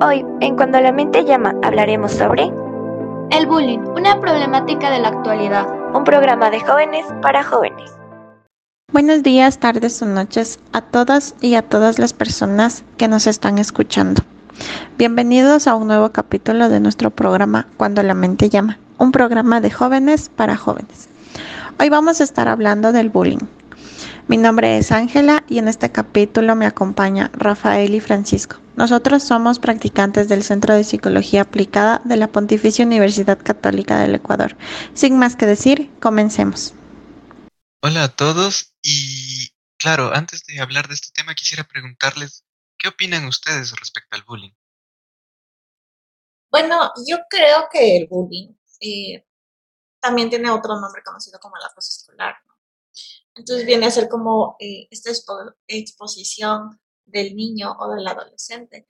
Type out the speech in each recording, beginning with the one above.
Hoy, en Cuando la mente llama, hablaremos sobre el bullying, una problemática de la actualidad. Un programa de jóvenes para jóvenes. Buenos días, tardes o noches a todas y a todas las personas que nos están escuchando. Bienvenidos a un nuevo capítulo de nuestro programa Cuando la mente llama, un programa de jóvenes para jóvenes. Hoy vamos a estar hablando del bullying. Mi nombre es Ángela y en este capítulo me acompaña Rafael y Francisco. Nosotros somos practicantes del Centro de Psicología Aplicada de la Pontificia Universidad Católica del Ecuador. Sin más que decir, comencemos. Hola a todos y claro, antes de hablar de este tema quisiera preguntarles, ¿qué opinan ustedes respecto al bullying? Bueno, yo creo que el bullying eh, también tiene otro nombre conocido como el acoso escolar. Entonces viene a ser como eh, esta exposición del niño o del adolescente,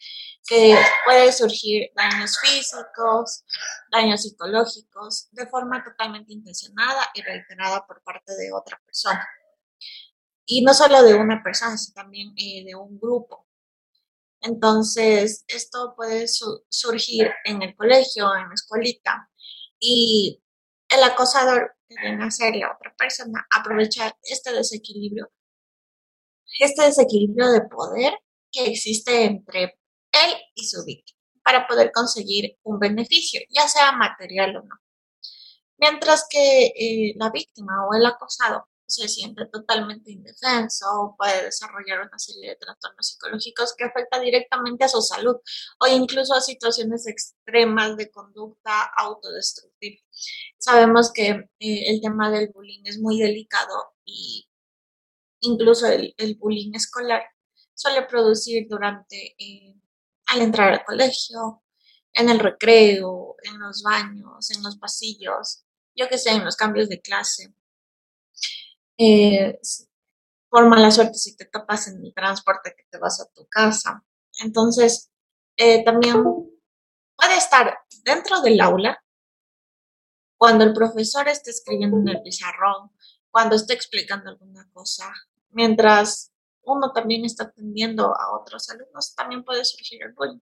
que puede surgir daños físicos, daños psicológicos, de forma totalmente intencionada y reiterada por parte de otra persona. Y no solo de una persona, sino también eh, de un grupo. Entonces, esto puede surgir en el colegio, en la escuelita, y el acosador que viene a ser la otra persona, aprovechar este desequilibrio, este desequilibrio de poder que existe entre él y su víctima para poder conseguir un beneficio, ya sea material o no. Mientras que eh, la víctima o el acosado se siente totalmente indefenso, puede desarrollar una serie de trastornos psicológicos que afectan directamente a su salud o incluso a situaciones extremas de conducta autodestructiva. Sabemos que eh, el tema del bullying es muy delicado y incluso el, bullying escolar suele producir durante, eh, al entrar al colegio, en el recreo, en los baños, en los pasillos, yo que sé, en los cambios de clase eh, por mala suerte si te tapas en el transporte que te vas a tu casa. Entonces, eh, también puede estar dentro del aula cuando el profesor esté escribiendo en el pizarrón, cuando esté explicando alguna cosa, mientras uno también está atendiendo a otros alumnos, también puede surgir el bullying.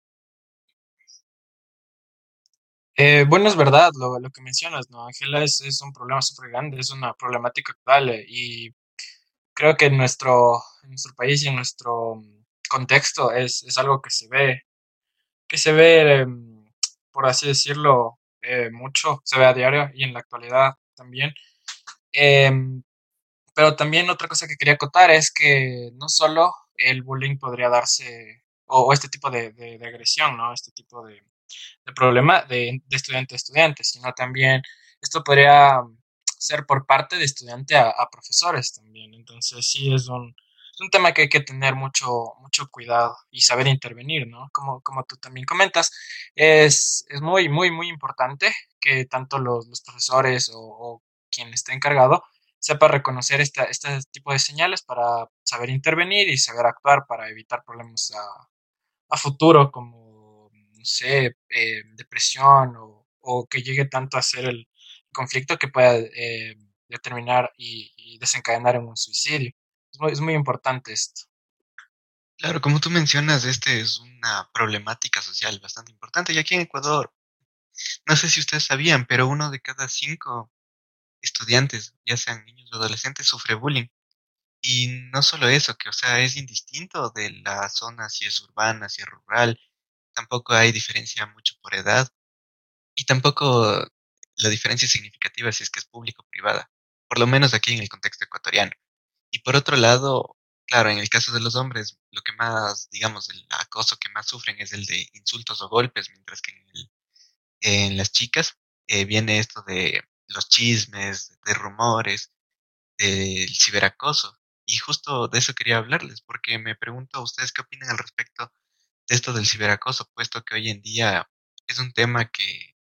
Eh, bueno, es verdad lo, lo, que mencionas, ¿no? Ángela es, es un problema súper grande, es una problemática actual eh, y creo que en nuestro, en nuestro país y en nuestro contexto es, es algo que se ve, que se ve, em, por así decirlo, eh, mucho, se ve a diario y en la actualidad también. Pero también otra cosa que quería acotar es que no solo el bullying podría darse, o, este tipo de, de agresión, ¿no? Este tipo de, el problema de, estudiante a estudiante, sino también esto podría ser por parte de estudiante a, profesores también. Entonces sí es un, un, tema que hay que tener mucho, mucho cuidado y saber intervenir, ¿no? Como, como tú también comentas, es, es muy, muy, muy importante que tanto los, los profesores o, quien esté encargado sepa reconocer esta, este tipo de señales para saber intervenir y saber actuar para evitar problemas a, futuro como no sé, eh, depresión o, que llegue tanto a ser el conflicto que pueda eh, determinar y, desencadenar en un suicidio. Es muy importante esto. Claro, como tú mencionas, este es una problemática social bastante importante. Y aquí en Ecuador, no sé si ustedes sabían, pero uno de cada cinco estudiantes, ya sean niños o adolescentes, sufre bullying. Y no solo eso, que o sea, es indistinto de la zona, si es urbana, si es rural, tampoco hay diferencia mucho por edad y tampoco la diferencia significativa si es que es público o privada, por lo menos aquí en el contexto ecuatoriano. Y por otro lado, claro, en el caso de los hombres, lo que más, digamos, el acoso que más sufren es el de insultos o golpes, mientras que en, las chicas eh, viene esto de los chismes, de rumores, del ciberacoso. Y justo de eso quería hablarles, porque me pregunto a ustedes qué opinan al respecto esto del ciberacoso, puesto que hoy en día es un tema que,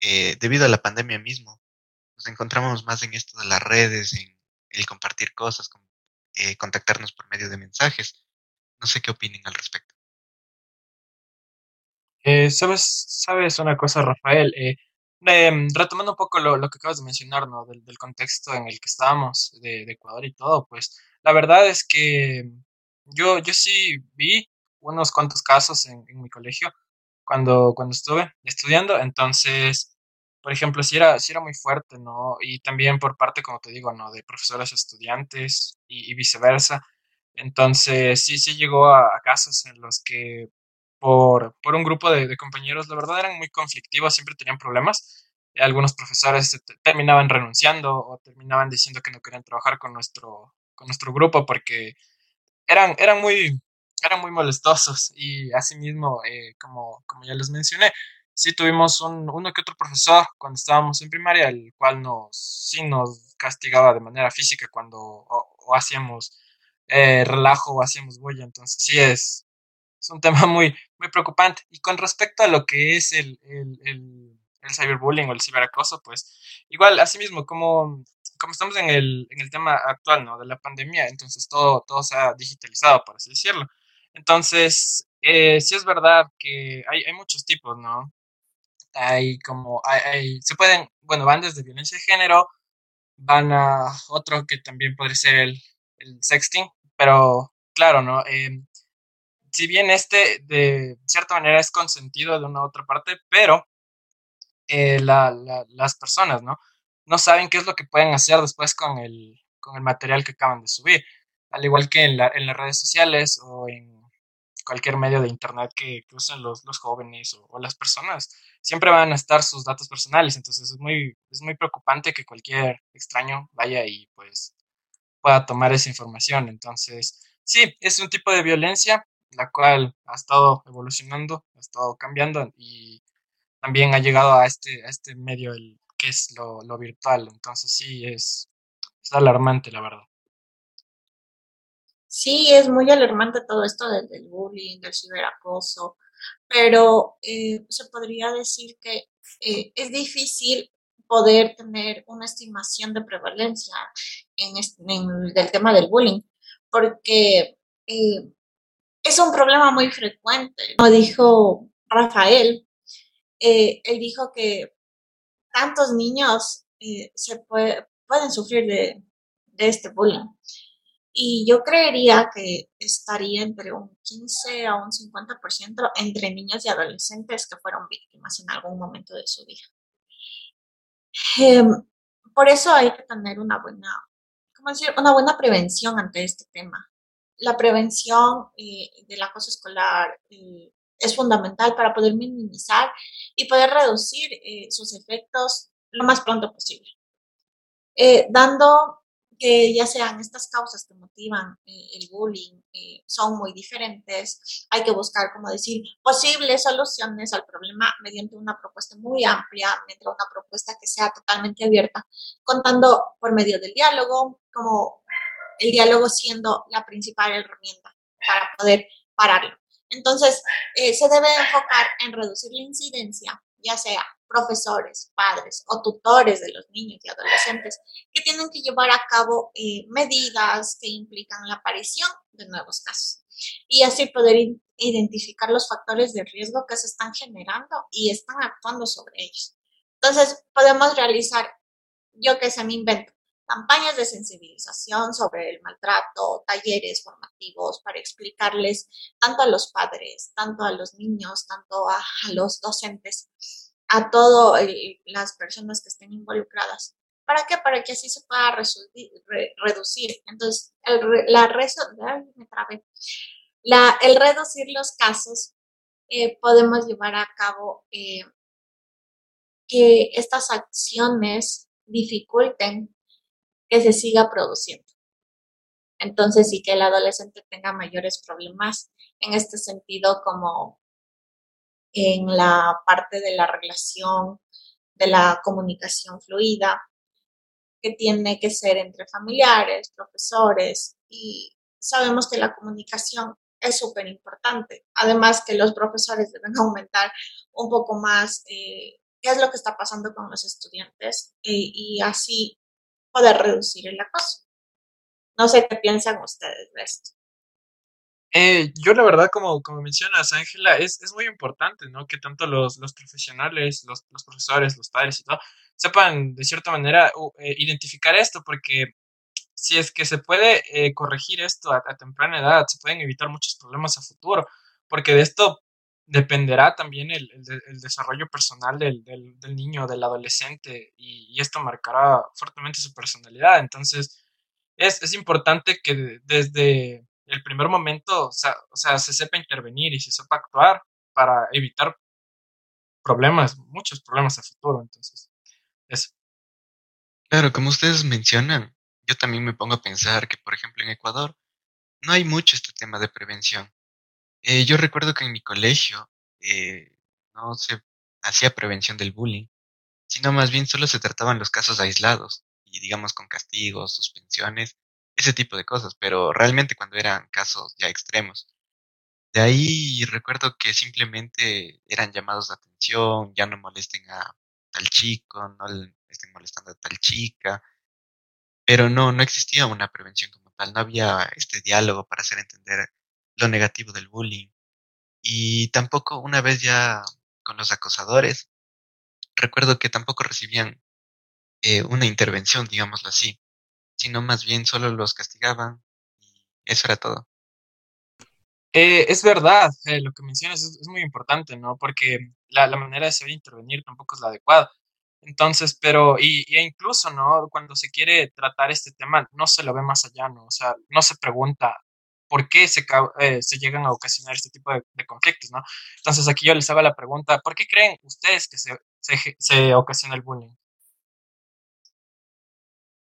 eh, debido a la pandemia mismo, nos encontramos más en esto de las redes, en el compartir cosas, eh, contactarnos por medio de mensajes. No sé qué opinen al respecto. Eh, ¿sabes, ¿Sabes una cosa, Rafael? Em, retomando un poco lo, que acabas de mencionar, ¿no? Del, contexto en el que estábamos, de, de, Ecuador y todo, pues la verdad es que yo, yo sí vi unos cuantos casos en, mi colegio cuando, cuando estuve estudiando. Entonces, por ejemplo, si era, si era muy fuerte, ¿no? Y también por parte, como te digo, ¿no? De profesores estudiantes y, viceversa. Entonces, sí, sí llegó a, casos en los que por, por un grupo de, compañeros, la verdad, eran muy conflictivos, siempre tenían problemas. Algunos profesores terminaban renunciando o terminaban diciendo que no querían trabajar con nuestro, con nuestro grupo porque eran, eran, muy, eran muy molestosos y asimismo, eh, como, como ya les mencioné, sí tuvimos un, uno que otro profesor cuando estábamos en primaria, el cual nos, sí nos castigaba de manera física cuando o, hacíamos eh, relajo o hacíamos bulla. Entonces sí es, es un tema muy, muy preocupante. Y con respecto a lo que es el, el, el, cyberbullying o el ciberacoso, pues igual, asimismo, como, como estamos en el, en el tema actual, ¿no? De la pandemia, entonces todo, todo se ha digitalizado, por así decirlo. Entonces, eh, sí es verdad que hay, hay muchos tipos, ¿no? hay como, hay, se pueden, bueno, van desde violencia de género, van a otro que también podría ser el, el sexting, pero claro, ¿no? Em, si bien este de cierta manera es consentido de una u otra parte, pero eh, la, las personas, ¿no? No saben qué es lo que pueden hacer después con el, con el material que acaban de subir. Al igual que en, la, en las redes sociales o en cualquier medio de internet que, usen los, los jóvenes o, las personas, siempre van a estar sus datos personales. Entonces es muy, es muy preocupante que cualquier extraño vaya y pues pueda tomar esa información. Entonces, sí, es un tipo de violencia la cual ha estado evolucionando, ha estado cambiando y también ha llegado a este, a este medio el, que es lo, virtual. Entonces sí, es, alarmante, la verdad. Sí, es muy alarmante todo esto del, bullying, del ciberacoso, pero eh, se podría decir que eh, es difícil poder tener una estimación de prevalencia en, el tema del bullying, porque eh, es un problema muy frecuente. Como dijo Rafael, él dijo que tantos niños se pueden sufrir de, de este bullying. Y yo creería que estaría entre un 15 a un 50% entre niños y adolescentes que fueron víctimas en algún momento de su vida. Em, por eso hay que tener una buena, ¿cómo decir? Una buena prevención ante este tema. La prevención eh, del acoso escolar eh, es fundamental para poder minimizar y poder reducir eh, sus efectos lo más pronto posible. dando que ya sean estas causas que motivan eh, el bullying, eh, son muy diferentes. Hay que buscar, como decir, posibles soluciones al problema mediante una propuesta muy amplia, mediante una propuesta que sea totalmente abierta, contando por medio del diálogo, como el diálogo siendo la principal herramienta para poder pararlo. Entonces, eh, se debe enfocar en reducir la incidencia, ya sea profesores, padres o tutores de los niños y adolescentes que tienen que llevar a cabo eh, medidas que implican la aparición de nuevos casos y así poder identificar los factores de riesgo que se están generando y están actuando sobre ellos. Entonces, podemos realizar, yo que se me invento, campañas de sensibilización sobre el maltrato, talleres formativos para explicarles tanto a los padres, tanto a los niños, tanto a los docentes a todas las personas que estén involucradas. ¿Para qué? Para que así se pueda reducir. Entonces, el, la, reducir los casos, eh, podemos llevar a cabo eh, que estas acciones dificulten que se siga produciendo. Entonces, sí que el adolescente tenga mayores problemas en este sentido como en la parte de la relación, de la comunicación fluida, que tiene que ser entre familiares, profesores, y sabemos que la comunicación es súper importante. Además que los profesores deben aumentar un poco más eh, qué es lo que está pasando con los estudiantes y así poder reducir el acoso. No sé qué piensan ustedes de esto. Eh, yo la verdad, como, como mencionas, Ángela, es, es muy importante, ¿no? Que tanto los, los profesionales, los, los profesores, los padres y todo, sepan de cierta manera eh, identificar esto, porque si es que se puede eh, corregir esto a, temprana edad, se pueden evitar muchos problemas a futuro, porque de esto dependerá también el, desarrollo personal del, del, niño, del adolescente, y, esto marcará fuertemente su personalidad. Entonces, es, es importante que desde el primer momento, o sea, se sepa intervenir y se sepa actuar para evitar problemas, muchos problemas a futuro. Entonces, eso. Claro, como ustedes mencionan, yo también me pongo a pensar que, por ejemplo, en Ecuador no hay mucho este tema de prevención. Eh, yo recuerdo que en mi colegio eh, no se hacía prevención del bullying, sino más bien solo se trataban los casos aislados y digamos con castigos, suspensiones, ese tipo de cosas, pero realmente cuando eran casos ya extremos. De ahí recuerdo que simplemente eran llamados de atención, ya no molesten a tal chico, no estén molestando a tal chica, pero no, no existía una prevención como tal, no había este diálogo para hacer entender lo negativo del bullying. Y tampoco una vez ya con los acosadores, recuerdo que tampoco recibían eh, una intervención, digámoslo así, sino más bien solo los castigaban y eso era todo. Eh, es verdad, eh, lo que mencionas es, muy importante, ¿no? Porque la, manera de saber intervenir tampoco es la adecuada. Entonces, pero, y, y, incluso, ¿no? Cuando se quiere tratar este tema, no se lo ve más allá, ¿no? O sea, no se pregunta por qué se, eh, se llegan a ocasionar este tipo de, conflictos, ¿no? Entonces, aquí yo les hago la pregunta, ¿por qué creen ustedes que se, ocasiona el bullying?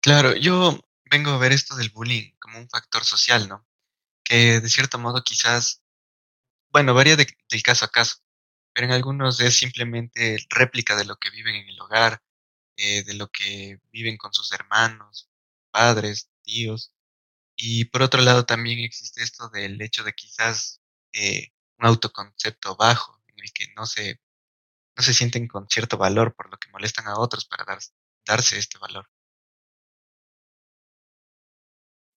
Claro, yo vengo a ver esto del bullying como un factor social, ¿no? Que de cierto modo quizás, bueno, varía de, del caso a caso, pero en algunos es simplemente réplica de lo que viven en el hogar, eh, de lo que viven con sus hermanos, padres, tíos. Y por otro lado también existe esto del hecho de quizás eh, un autoconcepto bajo, en el que no se, no se sienten con cierto valor por lo que molestan a otros para dar, darse este valor.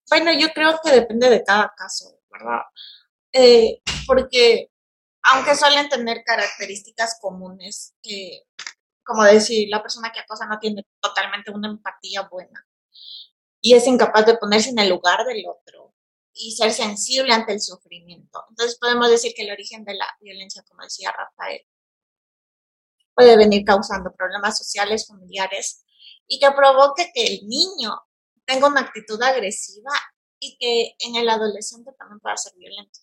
Bueno, yo creo que depende de cada caso, ¿verdad? Eh, porque aunque suelen tener características comunes, que, como decir, la persona que acosa no tiene totalmente una empatía buena y es incapaz de ponerse en el lugar del otro y ser sensible ante el sufrimiento. Entonces podemos decir que el origen de la violencia, como decía Rafael, puede venir causando problemas sociales, familiares y que provoque que el niño tenga una actitud agresiva y que en el adolescente también pueda ser violento.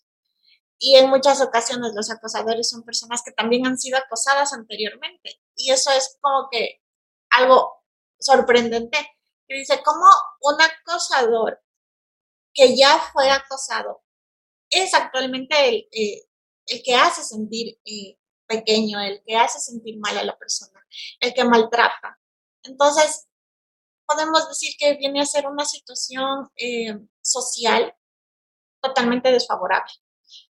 Y en muchas ocasiones los acosadores son personas que también han sido acosadas anteriormente. Y eso es como que algo sorprendente. Que dice, ¿cómo un acosador que ya fue acosado es actualmente el, eh, el que hace sentir eh, pequeño, el que hace sentir mal a la persona, el que maltrata? Entonces, podemos decir que viene a ser una situación eh, social totalmente desfavorable,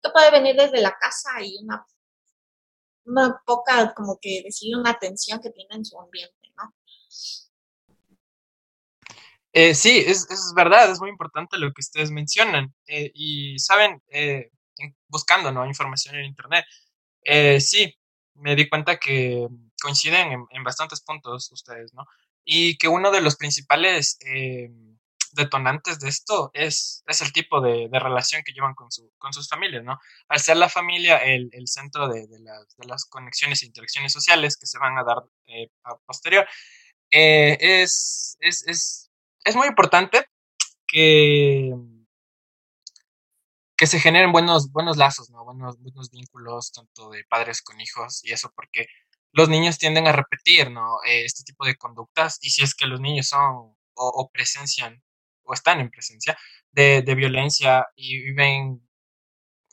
que puede venir desde la casa y una, una poca, como que decir, una atención que tiene en su ambiente, ¿no? Eh, sí, es, es, verdad, es muy importante lo que ustedes mencionan. Eh, y saben, buscando ¿no? información en Internet, sí, me di cuenta que coinciden en, en, bastantes puntos ustedes, ¿no? y que uno de los principales eh, detonantes de esto es, es el tipo de, relación que llevan con, su, con sus familias, ¿no? Al ser la familia el, centro de, las, de, las, conexiones e interacciones sociales que se van a dar eh, a posterior, eh, es, es, es, es, muy importante que, que se generen buenos, buenos lazos, ¿no? Buenos, buenos vínculos, tanto de padres con hijos y eso, porque los niños tienden a repetir, ¿no? Este tipo de conductas y si es que los niños son o, presencian o están en presencia de, violencia y viven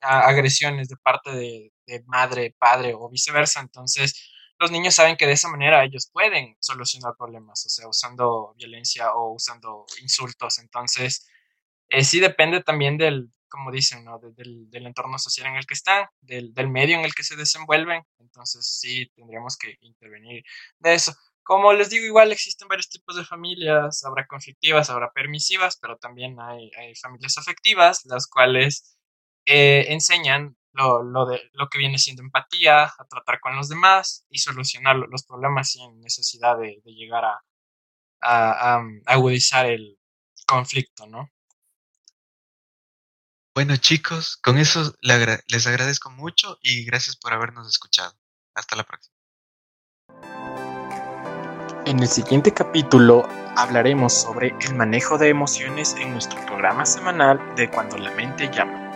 agresiones de parte de, madre, padre o viceversa, entonces los niños saben que de esa manera ellos pueden solucionar problemas, o sea, usando violencia o usando insultos, entonces eh, sí depende también del, como dicen, ¿no? del, del, entorno social en el que están, del, del, medio en el que se desenvuelven. Entonces sí tendríamos que intervenir de eso. Como les digo, igual existen varios tipos de familias, habrá conflictivas, habrá permisivas, pero también hay, hay familias afectivas, las cuales eh, enseñan lo, lo, de, lo que viene siendo empatía, a tratar con los demás y solucionar los problemas sin necesidad de, de llegar a, a, a agudizar el conflicto, ¿no? Bueno chicos, con eso les agradezco mucho y gracias por habernos escuchado. Hasta la próxima. En el siguiente capítulo hablaremos sobre el manejo de emociones en nuestro programa semanal de Cuando la mente llama.